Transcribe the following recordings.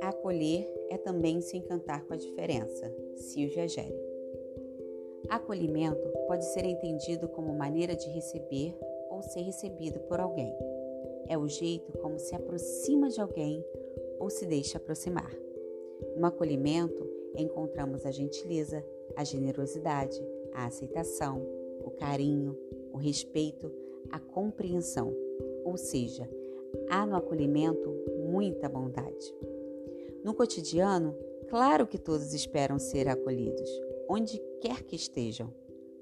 Acolher é também se encantar com a diferença. Silvia Gere. Acolhimento pode ser entendido como maneira de receber ou ser recebido por alguém. É o jeito como se aproxima de alguém ou se deixa aproximar. No acolhimento, encontramos a gentileza, a generosidade, a aceitação, o carinho, o respeito, a compreensão. Ou seja, há no acolhimento muita bondade. No cotidiano, claro que todos esperam ser acolhidos, onde quer que estejam.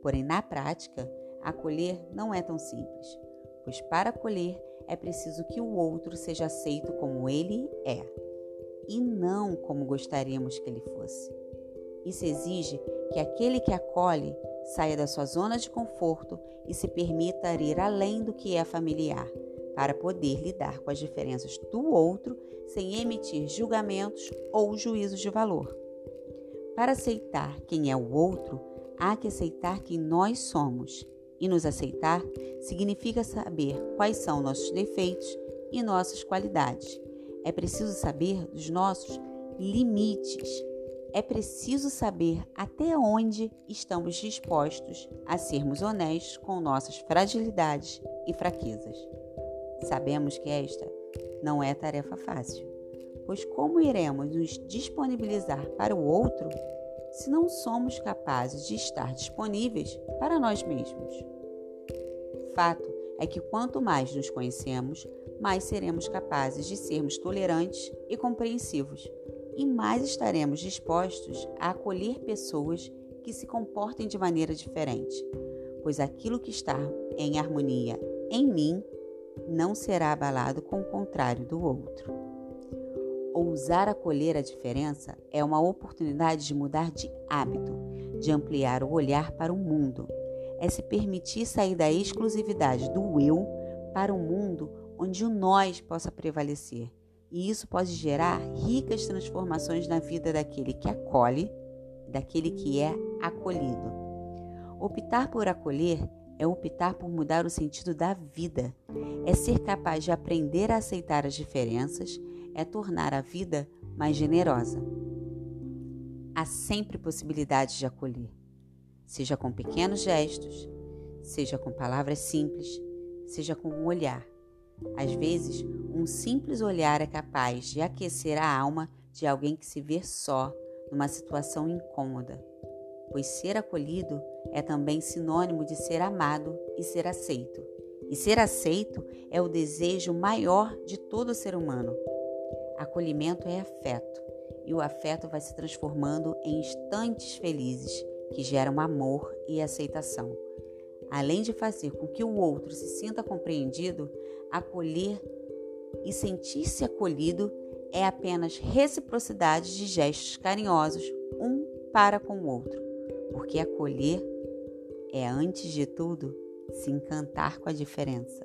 Porém, na prática, acolher não é tão simples, pois para acolher é preciso que o outro seja aceito como ele é e não como gostaríamos que ele fosse. Isso exige que aquele que acolhe saia da sua zona de conforto e se permita ir além do que é familiar, para poder lidar com as diferenças do outro sem emitir julgamentos ou juízos de valor. Para aceitar quem é o outro, há que aceitar quem nós somos. E nos aceitar significa saber quais são nossos defeitos e nossas qualidades. É preciso saber dos nossos limites. É preciso saber até onde estamos dispostos a sermos honestos com nossas fragilidades e fraquezas. Sabemos que esta não é tarefa fácil, pois como iremos nos disponibilizar para o outro se não somos capazes de estar disponíveis para nós mesmos? Fato é que quanto mais nos conhecemos, mais seremos capazes de sermos tolerantes e compreensivos, e mais estaremos dispostos a acolher pessoas que se comportem de maneira diferente, pois aquilo que está em harmonia em mim não será abalado com o contrário do outro. Ousar acolher a diferença é uma oportunidade de mudar de hábito, de ampliar o olhar para o mundo. É se permitir sair da exclusividade do eu para um mundo onde o nós possa prevalecer. E isso pode gerar ricas transformações na vida daquele que acolhe, daquele que é acolhido. Optar por acolher é optar por mudar o sentido da vida, é ser capaz de aprender a aceitar as diferenças, é tornar a vida mais generosa. Há sempre possibilidade de acolher, seja com pequenos gestos, seja com palavras simples, seja com um olhar. Às vezes, simples olhar é capaz de aquecer a alma de alguém que se vê só numa situação incômoda pois ser acolhido é também sinônimo de ser amado e ser aceito. E ser aceito é o desejo maior de todo ser humano. Acolhimento é afeto, e o afeto vai se transformando em instantes felizes que geram amor e aceitação. Além de fazer com que o outro se sinta compreendido, acolher e sentir-se acolhido é apenas reciprocidade de gestos carinhosos um para com o outro porque acolher é, antes de tudo, se encantar com a diferença.